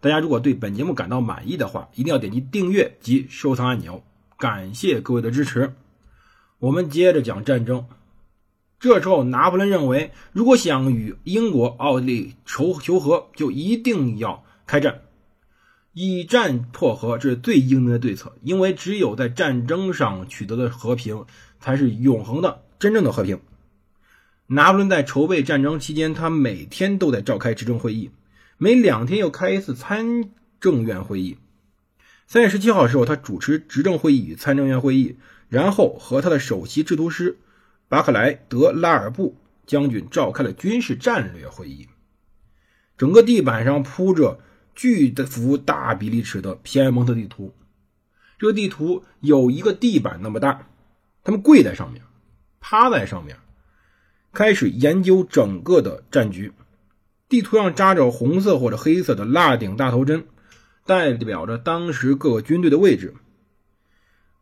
大家如果对本节目感到满意的话，一定要点击订阅及收藏按钮，感谢各位的支持。我们接着讲战争。这时候，拿破仑认为，如果想与英国、奥地利求求和，就一定要开战，以战破和，这是最英明的对策。因为只有在战争上取得的和平，才是永恒的、真正的和平。拿破仑在筹备战争期间，他每天都在召开执政会议，每两天又开一次参政院会议。三月十七号的时候，他主持执政会议与参政院会议，然后和他的首席制图师。巴克莱德拉尔布将军召开了军事战略会议。整个地板上铺着巨幅大比例尺的皮埃蒙特地图，这个地图有一个地板那么大。他们跪在上面，趴在上面，开始研究整个的战局。地图上扎着红色或者黑色的蜡顶大头针，代表着当时各个军队的位置。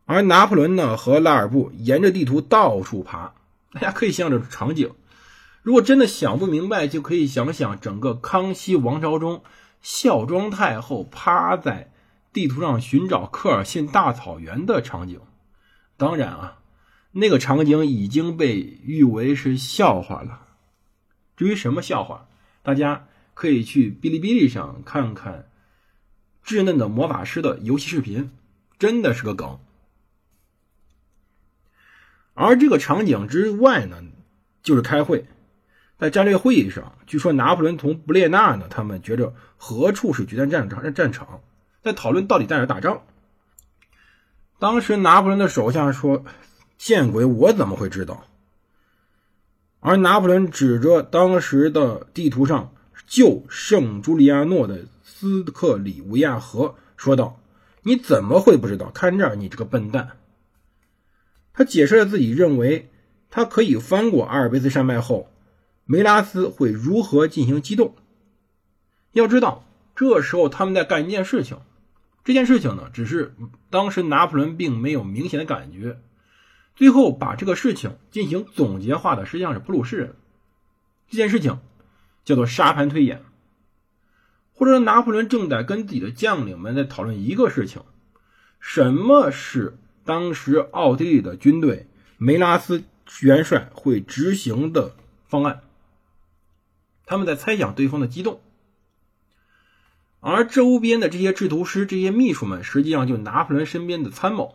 而拿破仑呢，和拉尔布沿着地图到处爬。大家可以想象这种场景，如果真的想不明白，就可以想想整个康熙王朝中，孝庄太后趴在地图上寻找科尔沁大草原的场景。当然啊，那个场景已经被誉为是笑话了。至于什么笑话，大家可以去哔哩哔哩上看看稚嫩的魔法师的游戏视频，真的是个梗。而这个场景之外呢，就是开会，在战略会议上，据说拿破仑同布列纳呢，他们觉着何处是决战战场？战场在讨论到底在哪打仗。当时拿破仑的手下说：“见鬼，我怎么会知道？”而拿破仑指着当时的地图上旧圣朱利亚诺的斯克里维亚河说道：“你怎么会不知道？看这儿，你这个笨蛋！”他解释了自己认为他可以翻过阿尔卑斯山脉后，梅拉斯会如何进行机动。要知道，这时候他们在干一件事情，这件事情呢，只是当时拿破仑并没有明显的感觉。最后把这个事情进行总结化的，实际上是普鲁士人。这件事情叫做沙盘推演，或者说拿破仑正在跟自己的将领们在讨论一个事情：什么是？当时奥地利的军队梅拉斯元帅会执行的方案，他们在猜想对方的机动，而周边的这些制图师、这些秘书们，实际上就拿破仑身边的参谋。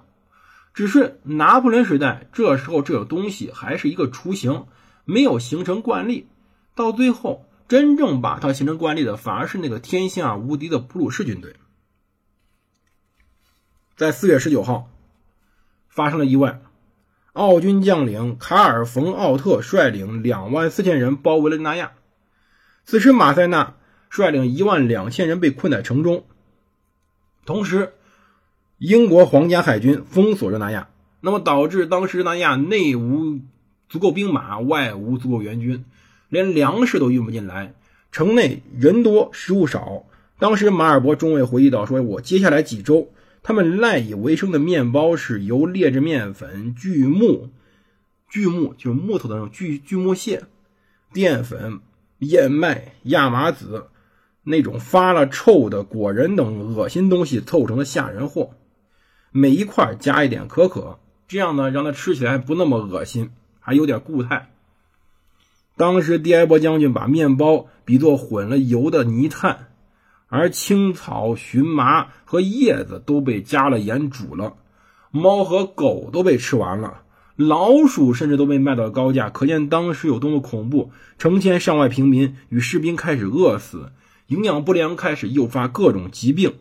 只是拿破仑时代，这时候这个东西还是一个雏形，没有形成惯例。到最后，真正把它形成惯例的，反而是那个天下无敌的普鲁士军队。在四月十九号。发生了意外，奥军将领卡尔·冯·奥特率领两万四千人包围了纳亚。此时，马塞纳率领一万两千人被困在城中。同时，英国皇家海军封锁着纳亚，那么导致当时纳亚内无足够兵马，外无足够援军，连粮食都运不进来。城内人多食物少。当时，马尔伯中尉回忆到：“说我接下来几周。”他们赖以为生的面包是由劣质面粉、锯木、锯木就是木头的那种锯锯木屑、淀粉、燕麦、亚麻籽那种发了臭的果仁等恶心东西凑成的吓人货。每一块加一点可可，这样呢，让它吃起来不那么恶心，还有点固态。当时迪埃博将军把面包比作混了油的泥炭。而青草、荨麻和叶子都被加了盐煮了，猫和狗都被吃完了，老鼠甚至都被卖到了高价，可见当时有多么恐怖。成千上万平民与士兵开始饿死，营养不良开始诱发各种疾病。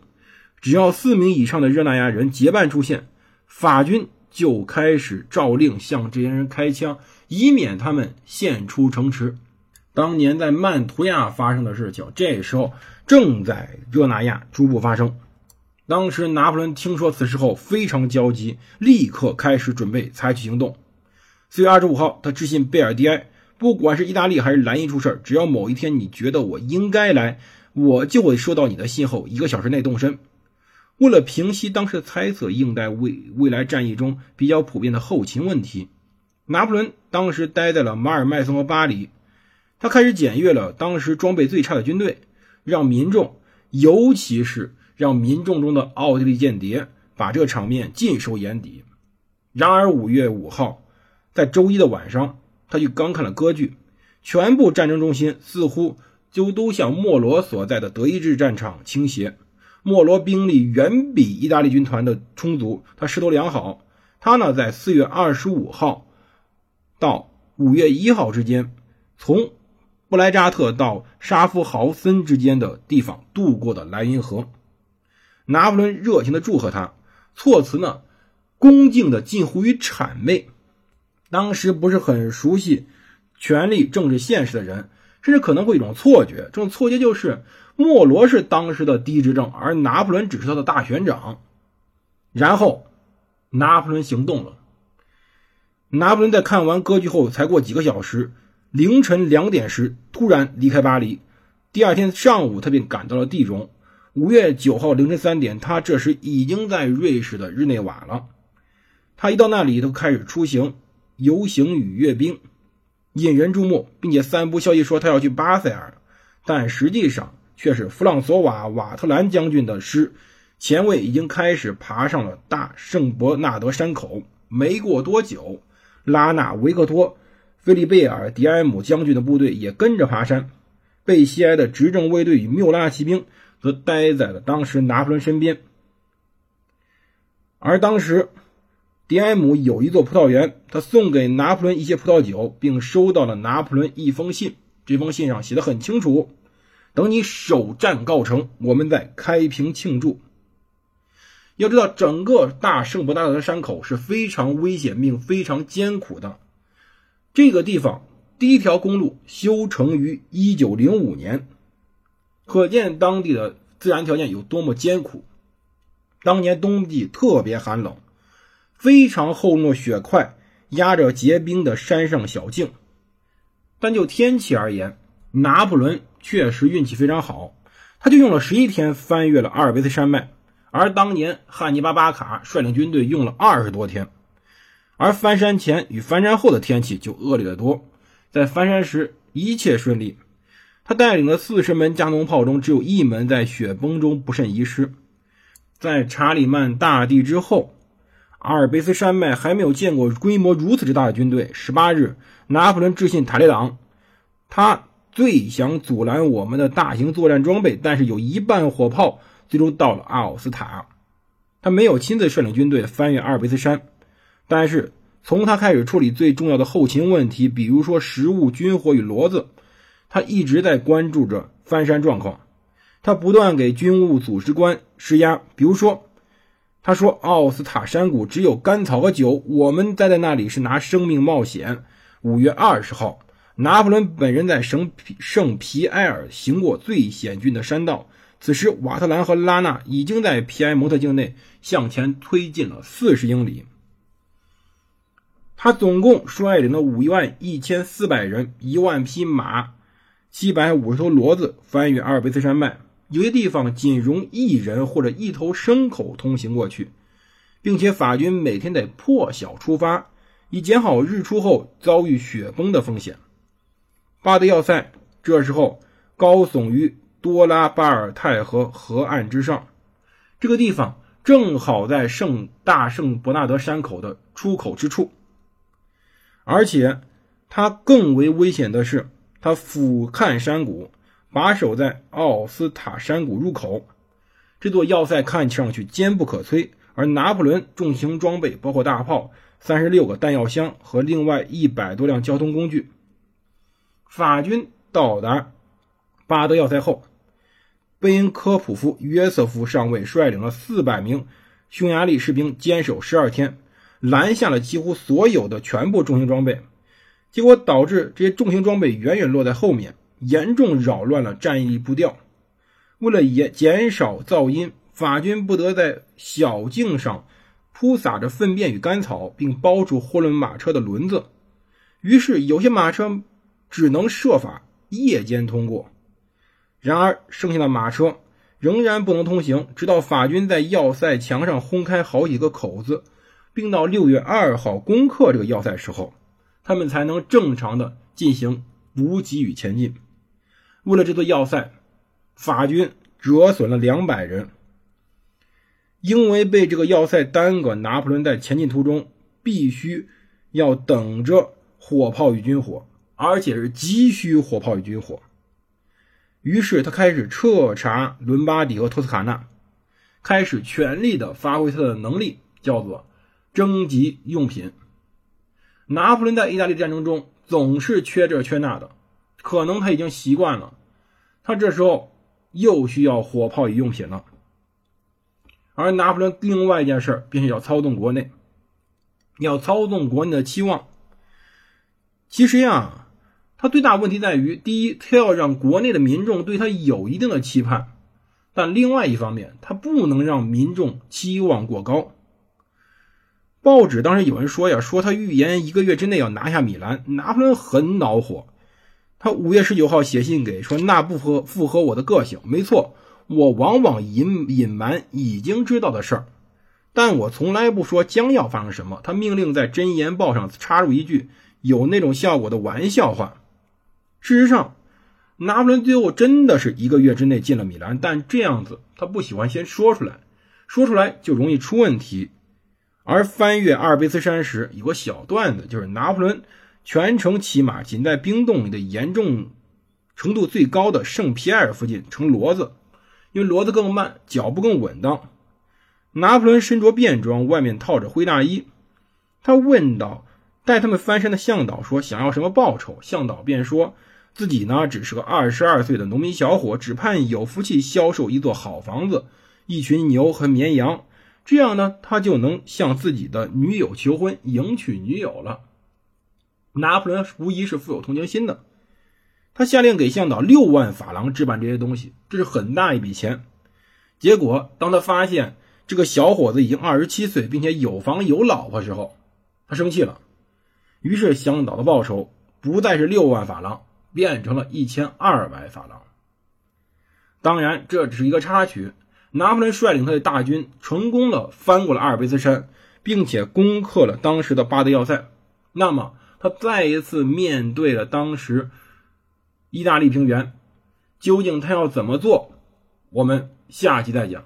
只要四名以上的热那亚人结伴出现，法军就开始照令向这些人开枪，以免他们献出城池。当年在曼图亚发生的事情，这时候正在热那亚逐步发生。当时拿破仑听说此事后非常焦急，立刻开始准备采取行动。四月二十五号，他致信贝尔迪埃，不管是意大利还是莱茵出事只要某一天你觉得我应该来，我就会收到你的信后一个小时内动身。为了平息当时猜测，应对未未来战役中比较普遍的后勤问题，拿破仑当时待在了马尔麦松和巴黎。他开始检阅了当时装备最差的军队，让民众，尤其是让民众中的奥地利间谍，把这场面尽收眼底。然而五月五号，在周一的晚上，他就刚看了歌剧，全部战争中心似乎就都向莫罗所在的德意志战场倾斜。莫罗兵力远比意大利军团的充足，他势头良好。他呢，在四月二十五号到五月一号之间，从布莱扎特到沙夫豪森之间的地方渡过的莱茵河，拿破仑热情的祝贺他，措辞呢恭敬的近乎于谄媚。当时不是很熟悉权力政治现实的人，甚至可能会有一种错觉，这种错觉就是莫罗是当时的第一执政，而拿破仑只是他的大选长。然后拿破仑行动了。拿破仑在看完歌剧后，才过几个小时。凌晨两点时，突然离开巴黎。第二天上午，他便赶到了地中。五月九号凌晨三点，他这时已经在瑞士的日内瓦了。他一到那里，就开始出行、游行与阅兵，引人注目，并且散布消息说他要去巴塞尔，但实际上却是弗朗索瓦·瓦特兰将军的师，前卫已经开始爬上了大圣伯纳德山口。没过多久，拉纳维克托。菲利贝尔·迪埃姆将军的部队也跟着爬山，贝西埃的执政卫队与缪拉骑兵则待在了当时拿破仑身边。而当时，迪埃姆有一座葡萄园，他送给拿破仑一些葡萄酒，并收到了拿破仑一封信。这封信上写的很清楚：“等你首战告成，我们再开瓶庆祝。”要知道，整个大圣伯纳德山口是非常危险并非常艰苦的。这个地方第一条公路修成于一九零五年，可见当地的自然条件有多么艰苦。当年冬季特别寒冷，非常厚重的雪块压着结冰的山上小径。但就天气而言，拿破仑确实运气非常好，他就用了十一天翻越了阿尔卑斯山脉，而当年汉尼拔·巴卡率领军队用了二十多天。而翻山前与翻山后的天气就恶劣得多。在翻山时一切顺利，他带领的四十门加农炮中只有一门在雪崩中不慎遗失。在查理曼大帝之后，阿尔卑斯山脉还没有见过规模如此之大的军队。十八日，拿破仑致信塔列朗，他最想阻拦我们的大型作战装备，但是有一半火炮最终到了阿奥斯塔。他没有亲自率领军队翻越阿尔卑斯山。但是从他开始处理最重要的后勤问题，比如说食物、军火与骡子，他一直在关注着翻山状况。他不断给军务组织官施压，比如说，他说奥斯塔山谷只有干草和酒，我们待在那里是拿生命冒险。五月二十号，拿破仑本人在圣皮圣皮埃尔行过最险峻的山道，此时瓦特兰和拉纳已经在皮埃蒙特境内向前推进了四十英里。他总共率领了五万一千四百人、一万匹马、七百五十头骡子翻越阿尔卑斯山脉，有些地方仅容一人或者一头牲口通行过去，并且法军每天得破晓出发，以减好日出后遭遇雪崩的风险。巴德要塞这时候高耸于多拉巴尔泰河河岸之上，这个地方正好在圣大圣伯纳德山口的出口之处。而且，它更为危险的是，它俯瞰山谷，把守在奥斯塔山谷入口。这座要塞看上去坚不可摧，而拿破仑重型装备包括大炮、三十六个弹药箱和另外一百多辆交通工具。法军到达巴德要塞后，贝恩科普夫约瑟夫上尉率领了四百名匈牙利士兵坚守十二天。拦下了几乎所有的全部重型装备，结果导致这些重型装备远远落在后面，严重扰乱了战役步调。为了也减少噪音，法军不得在小径上铺洒着粪便与干草，并包住货轮马车的轮子。于是，有些马车只能设法夜间通过。然而，剩下的马车仍然不能通行，直到法军在要塞墙上轰开好几个口子，并到六月二号攻克这个要塞时候。他们才能正常的进行补给与前进。为了这座要塞，法军折损了两百人。因为被这个要塞耽搁，拿破仑在前进途中必须要等着火炮与军火，而且是急需火炮与军火。于是他开始彻查伦巴第和托斯卡纳，开始全力的发挥他的能力，叫做征集用品。拿破仑在意大利战争中总是缺这缺那的，可能他已经习惯了。他这时候又需要火炮与用品了。而拿破仑另外一件事便是要操纵国内，要操纵国内的期望。其实呀，他最大问题在于：第一，他要让国内的民众对他有一定的期盼；但另外一方面，他不能让民众期望过高。报纸当时有人说呀，说他预言一个月之内要拿下米兰，拿破仑很恼火。他五月十九号写信给说，那不符符合我的个性。没错，我往往隐隐瞒已经知道的事儿，但我从来不说将要发生什么。他命令在《箴言报》上插入一句有那种效果的玩笑话。事实上，拿破仑最后真的是一个月之内进了米兰，但这样子他不喜欢先说出来，说出来就容易出问题。而翻越阿尔卑斯山时，有个小段子，就是拿破仑全程骑马，仅在冰洞里的严重程度最高的圣皮埃尔附近乘骡子，因为骡子更慢，脚步更稳当。拿破仑身着便装，外面套着灰大衣。他问道：“带他们翻山的向导说，想要什么报酬？”向导便说自己呢，只是个二十二岁的农民小伙，只盼有福气销售一座好房子、一群牛和绵羊。这样呢，他就能向自己的女友求婚，迎娶女友了。拿破仑无疑是富有同情心的，他下令给向导六万法郎置办这些东西，这是很大一笔钱。结果，当他发现这个小伙子已经二十七岁，并且有房有老婆时候，他生气了。于是，向导的报酬不再是六万法郎，变成了一千二百法郎。当然，这只是一个插曲。拿破仑率领他的大军成功的翻过了阿尔卑斯山，并且攻克了当时的巴德要塞。那么，他再一次面对了当时意大利平原，究竟他要怎么做？我们下集再讲。